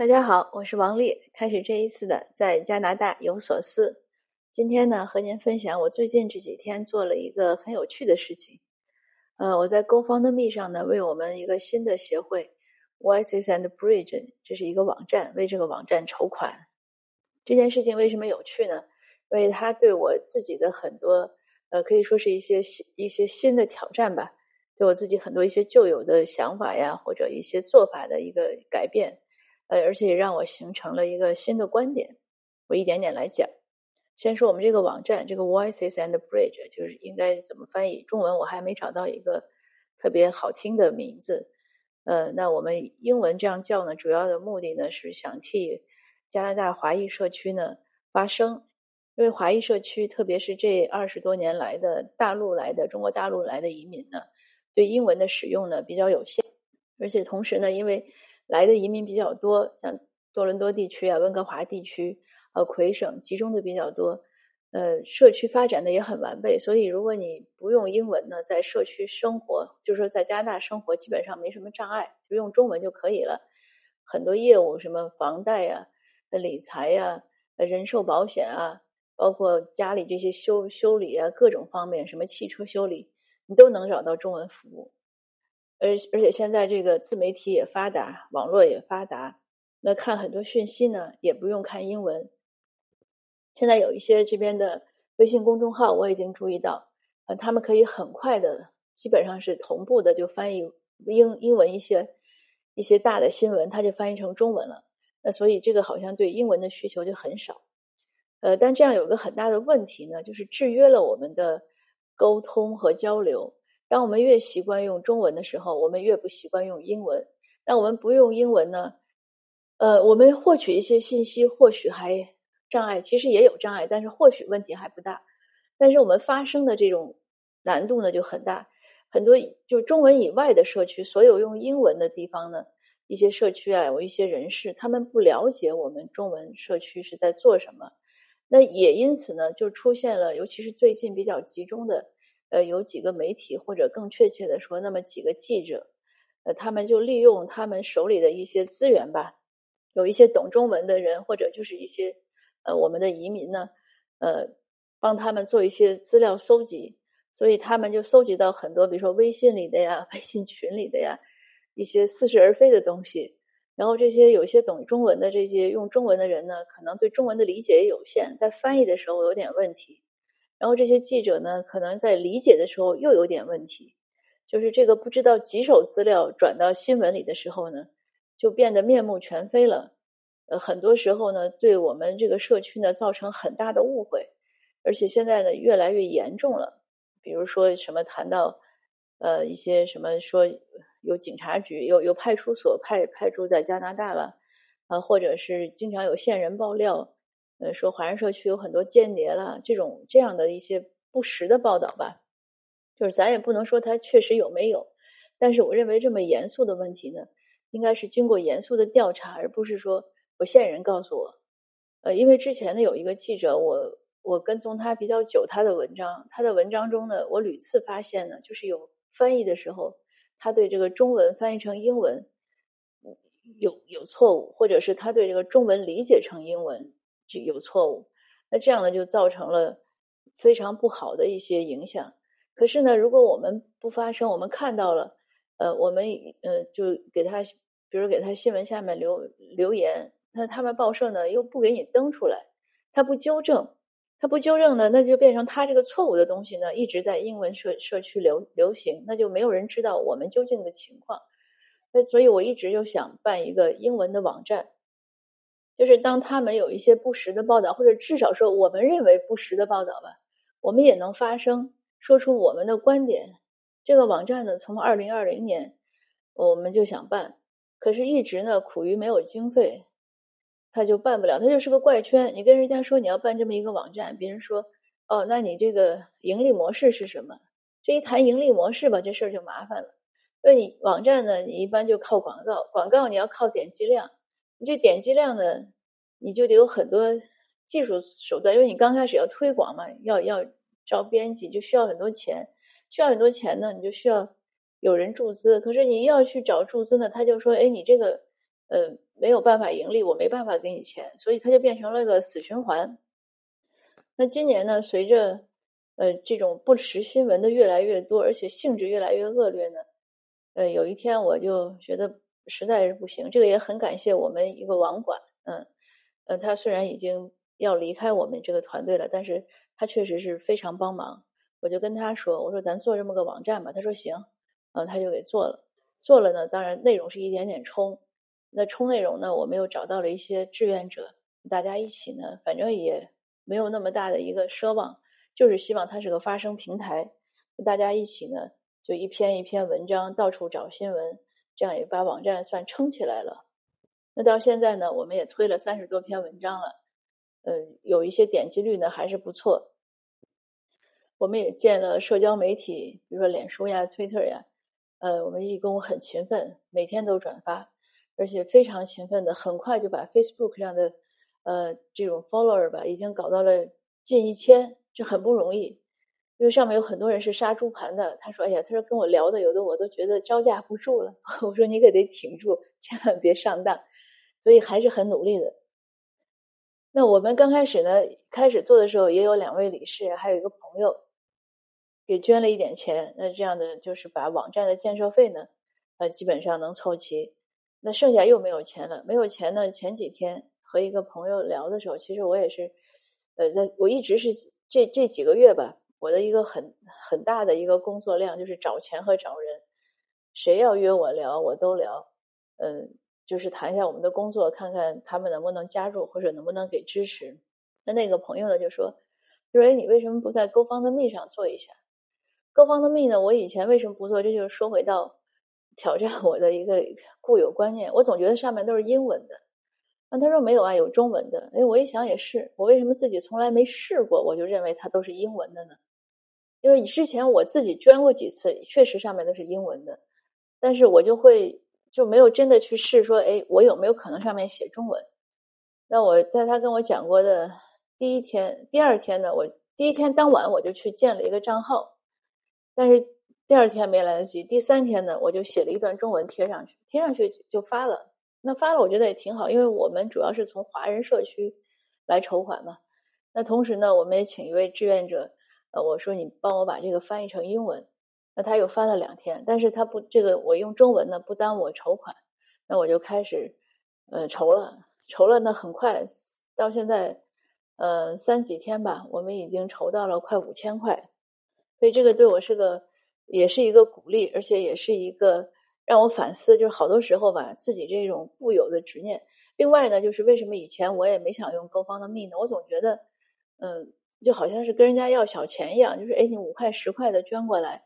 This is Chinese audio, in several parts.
大家好，我是王丽。开始这一次的在加拿大有所思。今天呢，和您分享我最近这几天做了一个很有趣的事情。呃，我在 GoFundMe 上呢，为我们一个新的协会 Voices and Bridge，这是一个网站，为这个网站筹款。这件事情为什么有趣呢？因为它对我自己的很多，呃，可以说是一些新一些新的挑战吧，对我自己很多一些旧有的想法呀，或者一些做法的一个改变。呃，而且也让我形成了一个新的观点。我一点点来讲。先说我们这个网站，这个 Voices and Bridge，就是应该怎么翻译？中文我还没找到一个特别好听的名字。呃，那我们英文这样叫呢，主要的目的呢是想替加拿大华裔社区呢发声。因为华裔社区，特别是这二十多年来的大陆来的中国大陆来的移民呢，对英文的使用呢比较有限，而且同时呢，因为来的移民比较多，像多伦多地区啊、温哥华地区、呃魁省集中的比较多，呃，社区发展的也很完备。所以，如果你不用英文呢，在社区生活，就是说在加拿大生活，基本上没什么障碍，就用中文就可以了。很多业务，什么房贷呀、理财呀、人寿保险啊，包括家里这些修修理啊，各种方面，什么汽车修理，你都能找到中文服务。而而且现在这个自媒体也发达，网络也发达，那看很多讯息呢，也不用看英文。现在有一些这边的微信公众号，我已经注意到，呃，他们可以很快的，基本上是同步的就翻译英英文一些一些大的新闻，它就翻译成中文了。那所以这个好像对英文的需求就很少。呃，但这样有个很大的问题呢，就是制约了我们的沟通和交流。当我们越习惯用中文的时候，我们越不习惯用英文。那我们不用英文呢？呃，我们获取一些信息或许还障碍，其实也有障碍，但是或许问题还不大。但是我们发生的这种难度呢就很大。很多就中文以外的社区，所有用英文的地方呢，一些社区啊，有一些人士，他们不了解我们中文社区是在做什么。那也因此呢，就出现了，尤其是最近比较集中的。呃，有几个媒体，或者更确切的说，那么几个记者，呃，他们就利用他们手里的一些资源吧，有一些懂中文的人，或者就是一些呃我们的移民呢，呃，帮他们做一些资料搜集，所以他们就搜集到很多，比如说微信里的呀、微信群里的呀，一些似是而非的东西。然后这些有些懂中文的这些用中文的人呢，可能对中文的理解也有限，在翻译的时候有点问题。然后这些记者呢，可能在理解的时候又有点问题，就是这个不知道几手资料转到新闻里的时候呢，就变得面目全非了。呃，很多时候呢，对我们这个社区呢造成很大的误会，而且现在呢越来越严重了。比如说什么谈到呃一些什么说有警察局有有派出所派派驻在加拿大了啊，或者是经常有线人爆料。呃，说华人社区有很多间谍了，这种这样的一些不实的报道吧，就是咱也不能说它确实有没有，但是我认为这么严肃的问题呢，应该是经过严肃的调查，而不是说我线人告诉我。呃，因为之前呢有一个记者，我我跟踪他比较久，他的文章，他的文章中呢，我屡次发现呢，就是有翻译的时候，他对这个中文翻译成英文有有错误，或者是他对这个中文理解成英文。有错误，那这样呢就造成了非常不好的一些影响。可是呢，如果我们不发声，我们看到了，呃，我们呃就给他，比如给他新闻下面留留言，那他们报社呢又不给你登出来，他不纠正，他不纠正呢，那就变成他这个错误的东西呢一直在英文社社区流流行，那就没有人知道我们究竟的情况。那所以我一直就想办一个英文的网站。就是当他们有一些不实的报道，或者至少说我们认为不实的报道吧，我们也能发声，说出我们的观点。这个网站呢，从二零二零年我们就想办，可是一直呢苦于没有经费，他就办不了，他就是个怪圈。你跟人家说你要办这么一个网站，别人说哦，那你这个盈利模式是什么？这一谈盈利模式吧，这事儿就麻烦了。那你网站呢，你一般就靠广告，广告你要靠点击量。你这点击量呢，你就得有很多技术手段，因为你刚开始要推广嘛，要要招编辑，就需要很多钱，需要很多钱呢，你就需要有人注资。可是你要去找注资呢，他就说，哎，你这个呃没有办法盈利，我没办法给你钱，所以它就变成了个死循环。那今年呢，随着呃这种不实新闻的越来越多，而且性质越来越恶劣呢，呃，有一天我就觉得实在是不行，这个也很感谢我们一个网管，嗯，呃，他虽然已经要离开我们这个团队了，但是他确实是非常帮忙。我就跟他说：“我说咱做这么个网站吧。”他说：“行。”嗯，他就给做了。做了呢，当然内容是一点点冲。那冲内容呢，我们又找到了一些志愿者，大家一起呢，反正也没有那么大的一个奢望，就是希望它是个发声平台。大家一起呢，就一篇一篇文章到处找新闻，这样也把网站算撑起来了。那到现在呢，我们也推了三十多篇文章了，呃，有一些点击率呢还是不错。我们也建了社交媒体，比如说脸书呀、Twitter 呀，呃，我们义工很勤奋，每天都转发，而且非常勤奋的，很快就把 Facebook 上的呃这种 follower 吧，已经搞到了近一千，这很不容易，因为上面有很多人是杀猪盘的。他说：“哎呀，他说跟我聊的有的我都觉得招架不住了。”我说：“你可得挺住，千万别上当。”所以还是很努力的。那我们刚开始呢，开始做的时候也有两位理事，还有一个朋友。给捐了一点钱，那这样的就是把网站的建设费呢，呃，基本上能凑齐。那剩下又没有钱了，没有钱呢。前几天和一个朋友聊的时候，其实我也是，呃，在我一直是这这几个月吧，我的一个很很大的一个工作量就是找钱和找人。谁要约我聊，我都聊，嗯，就是谈一下我们的工作，看看他们能不能加入或者能不能给支持。那那个朋友呢就说，就说你为什么不在 GoFundMe 上做一下？各方的密呢？我以前为什么不做？这就是说回到挑战我的一个固有观念。我总觉得上面都是英文的。那他说没有啊，有中文的。哎，我一想也是，我为什么自己从来没试过？我就认为它都是英文的呢？因为之前我自己捐过几次，确实上面都是英文的，但是我就会就没有真的去试，说哎，我有没有可能上面写中文？那我在他跟我讲过的第一天、第二天呢，我第一天当晚我就去建了一个账号。但是第二天没来得及，第三天呢，我就写了一段中文贴上去，贴上去就发了。那发了，我觉得也挺好，因为我们主要是从华人社区来筹款嘛。那同时呢，我们也请一位志愿者，呃，我说你帮我把这个翻译成英文。那他又翻了两天，但是他不这个我用中文呢，不耽误我筹款。那我就开始呃筹了，筹了呢，很快到现在呃三几天吧，我们已经筹到了快五千块。所以这个对我是个，也是一个鼓励，而且也是一个让我反思，就是好多时候吧，自己这种固有的执念。另外呢，就是为什么以前我也没想用购方的密呢？我总觉得，嗯，就好像是跟人家要小钱一样，就是哎，你五块十块的捐过来。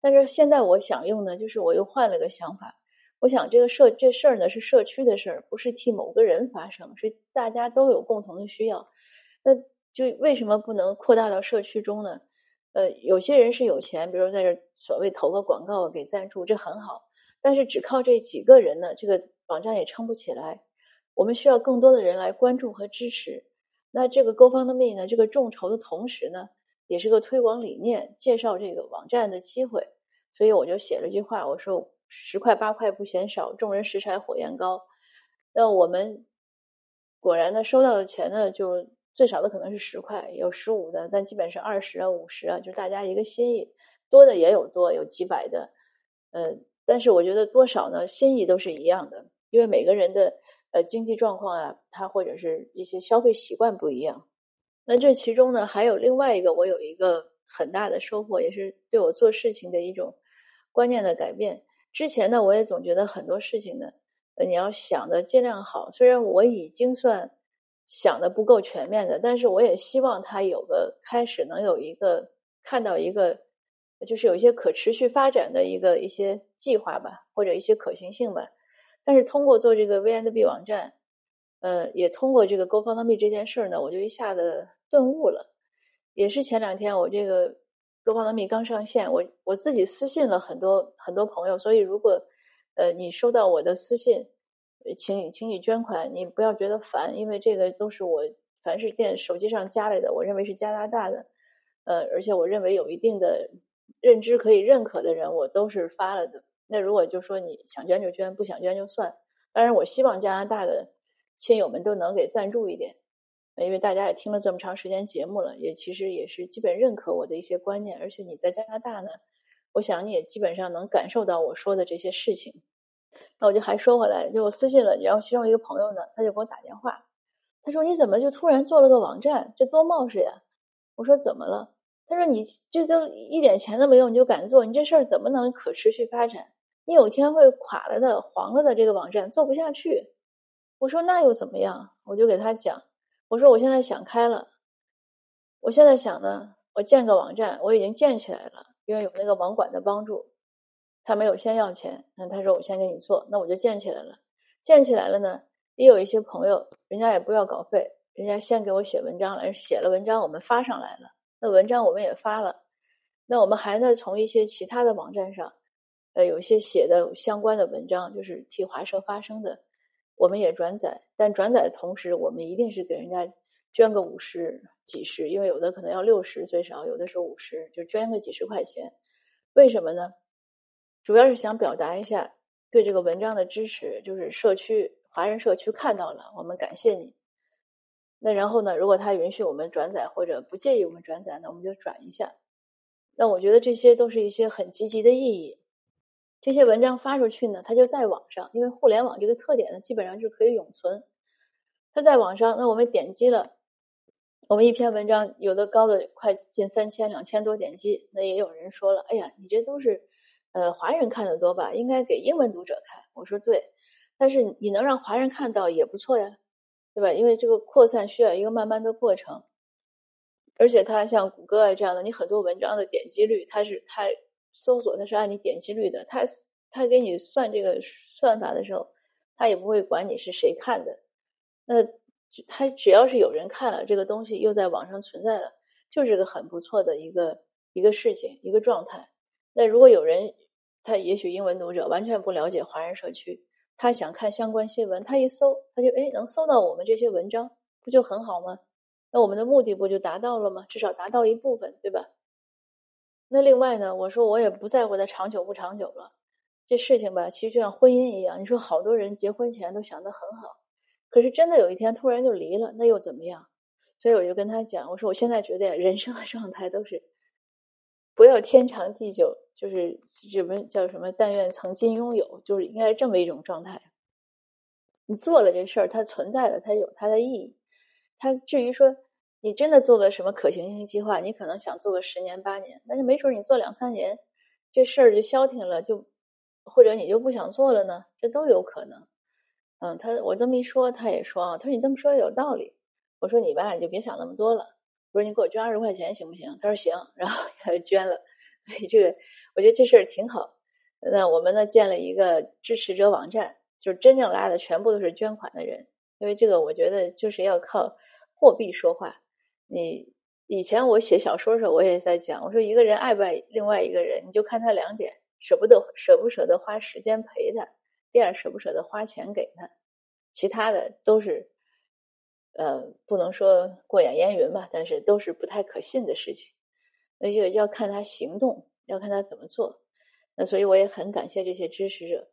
但是现在我想用呢，就是我又换了个想法，我想这个社这事儿呢是社区的事儿，不是替某个人发生，是大家都有共同的需要。那就为什么不能扩大到社区中呢？呃，有些人是有钱，比如在这所谓投个广告给赞助，这很好。但是只靠这几个人呢，这个网站也撑不起来。我们需要更多的人来关注和支持。那这个 GoFundMe 呢，这个众筹的同时呢，也是个推广理念、介绍这个网站的机会。所以我就写了一句话，我说十块八块不嫌少，众人拾柴火焰高。那我们果然呢，收到的钱呢就。最少的可能是十块，有十五的，但基本是二十啊、五十啊，就是大家一个心意。多的也有多，有几百的，嗯，但是我觉得多少呢，心意都是一样的，因为每个人的呃经济状况啊，他或者是一些消费习惯不一样。那这其中呢，还有另外一个，我有一个很大的收获，也是对我做事情的一种观念的改变。之前呢，我也总觉得很多事情呢，呃，你要想的尽量好，虽然我已经算。想的不够全面的，但是我也希望他有个开始，能有一个看到一个，就是有一些可持续发展的一个一些计划吧，或者一些可行性吧。但是通过做这个 VNB 网站，呃，也通过这个 GoFundMe 这件事儿呢，我就一下子顿悟了。也是前两天我这个 GoFundMe 刚上线，我我自己私信了很多很多朋友，所以如果呃你收到我的私信。请请你捐款，你不要觉得烦，因为这个都是我凡是电手机上加来的，我认为是加拿大的，呃，而且我认为有一定的认知可以认可的人，我都是发了的。那如果就说你想捐就捐，不想捐就算，当然，我希望加拿大的亲友们都能给赞助一点，因为大家也听了这么长时间节目了，也其实也是基本认可我的一些观念。而且你在加拿大呢，我想你也基本上能感受到我说的这些事情。那我就还说回来，就我私信了，然后其中一个朋友呢，他就给我打电话，他说：“你怎么就突然做了个网站？这多冒失呀！”我说：“怎么了？”他说：“你这都一点钱都没有，你就敢做？你这事儿怎么能可持续发展？你有一天会垮了的，黄了的，这个网站做不下去。”我说：“那又怎么样？”我就给他讲，我说：“我现在想开了，我现在想呢，我建个网站，我已经建起来了，因为有那个网管的帮助。”他没有先要钱，那他说我先给你做，那我就建起来了。建起来了呢，也有一些朋友，人家也不要稿费，人家先给我写文章了，写了文章我们发上来了。那文章我们也发了，那我们还呢从一些其他的网站上，呃，有一些写的相关的文章，就是替华社发声的，我们也转载。但转载的同时，我们一定是给人家捐个五十、几十，因为有的可能要六十最少，有的时候五十，就捐个几十块钱。为什么呢？主要是想表达一下对这个文章的支持，就是社区华人社区看到了，我们感谢你。那然后呢，如果他允许我们转载或者不介意我们转载呢，我们就转一下。那我觉得这些都是一些很积极的意义。这些文章发出去呢，它就在网上，因为互联网这个特点呢，基本上就可以永存。它在网上，那我们点击了，我们一篇文章有的高的快近三千、两千多点击，那也有人说了，哎呀，你这都是。呃，华人看的多吧？应该给英文读者看。我说对，但是你能让华人看到也不错呀，对吧？因为这个扩散需要一个慢慢的过程，而且它像谷歌啊这样的，你很多文章的点击率，它是它搜索它是按你点击率的，它它给你算这个算法的时候，它也不会管你是谁看的。那它只要是有人看了这个东西，又在网上存在了，就是个很不错的一个一个事情，一个状态。那如果有人。他也许英文读者完全不了解华人社区，他想看相关新闻，他一搜，他就哎能搜到我们这些文章，不就很好吗？那我们的目的不就达到了吗？至少达到一部分，对吧？那另外呢，我说我也不在乎它长久不长久了，这事情吧，其实就像婚姻一样，你说好多人结婚前都想得很好，可是真的有一天突然就离了，那又怎么样？所以我就跟他讲，我说我现在觉得人生的状态都是。不要天长地久，就是什么叫什么？但愿曾经拥有，就是应该是这么一种状态。你做了这事儿，它存在了，它有它的意义。它至于说你真的做个什么可行性计划，你可能想做个十年八年，但是没准你做两三年，这事儿就消停了，就或者你就不想做了呢，这都有可能。嗯，他我这么一说，他也说啊，他说你这么说有道理。我说你吧，你就别想那么多了。我说你给我捐二十块钱行不行？他说行，然后 他捐了。所以这个我觉得这事儿挺好。那我们呢建了一个支持者网站，就是真正拉的全部都是捐款的人。因为这个我觉得就是要靠货币说话。你以前我写小说的时候，我也在讲，我说一个人爱不爱另外一个人，你就看他两点：舍不得舍不舍得花时间陪他；第二，舍不舍得花钱给他。其他的都是。呃，不能说过眼烟云吧，但是都是不太可信的事情，那就要看他行动，要看他怎么做。那所以我也很感谢这些支持者，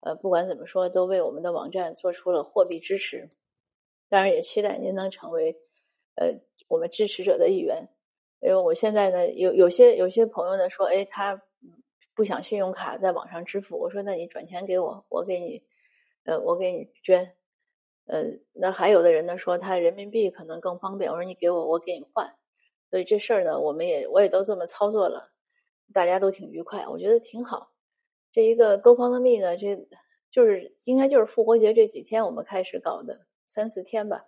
呃，不管怎么说，都为我们的网站做出了货币支持。当然，也期待您能成为呃我们支持者的一员。因为我现在呢，有有些有些朋友呢说，哎，他不想信用卡在网上支付，我说那你转钱给我，我给你，呃，我给你捐。呃，那还有的人呢说他人民币可能更方便，我说你给我，我给你换。所以这事儿呢，我们也我也都这么操作了，大家都挺愉快，我觉得挺好。这一个 GoFundMe 呢，这就是应该就是复活节这几天我们开始搞的，三四天吧。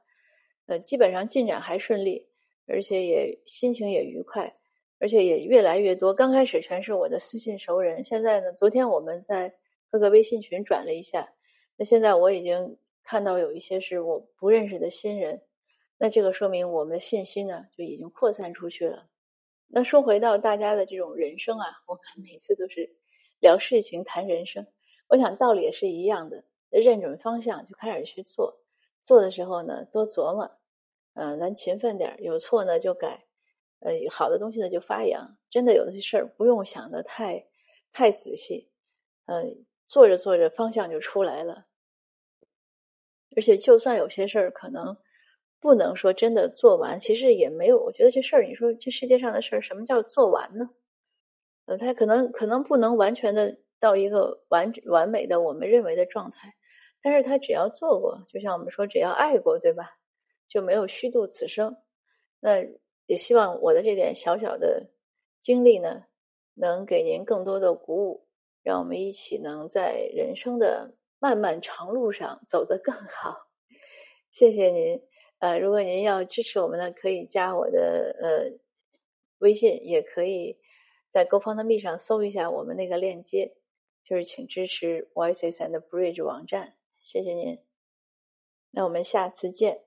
呃，基本上进展还顺利，而且也心情也愉快，而且也越来越多。刚开始全是我的私信熟人，现在呢，昨天我们在各个微信群转了一下，那现在我已经。看到有一些是我不认识的新人，那这个说明我们的信息呢就已经扩散出去了。那说回到大家的这种人生啊，我们每次都是聊事情谈人生，我想道理也是一样的，认准方向就开始去做，做的时候呢多琢磨，嗯，咱勤奋点，有错呢就改，呃，好的东西呢就发扬。真的有些事儿不用想的太太仔细，嗯，做着做着方向就出来了。而且就算有些事儿可能不能说真的做完，其实也没有。我觉得这事儿，你说这世界上的事儿，什么叫做完呢？呃，他可能可能不能完全的到一个完完美的我们认为的状态，但是他只要做过，就像我们说，只要爱过，对吧？就没有虚度此生。那也希望我的这点小小的经历呢，能给您更多的鼓舞，让我们一起能在人生的漫漫长路上走得更好。谢谢您。呃，如果您要支持我们呢，可以加我的呃微信，也可以在 GoFundMe 上搜一下我们那个链接，就是请支持 Voices and Bridge 网站。谢谢您。那我们下次见。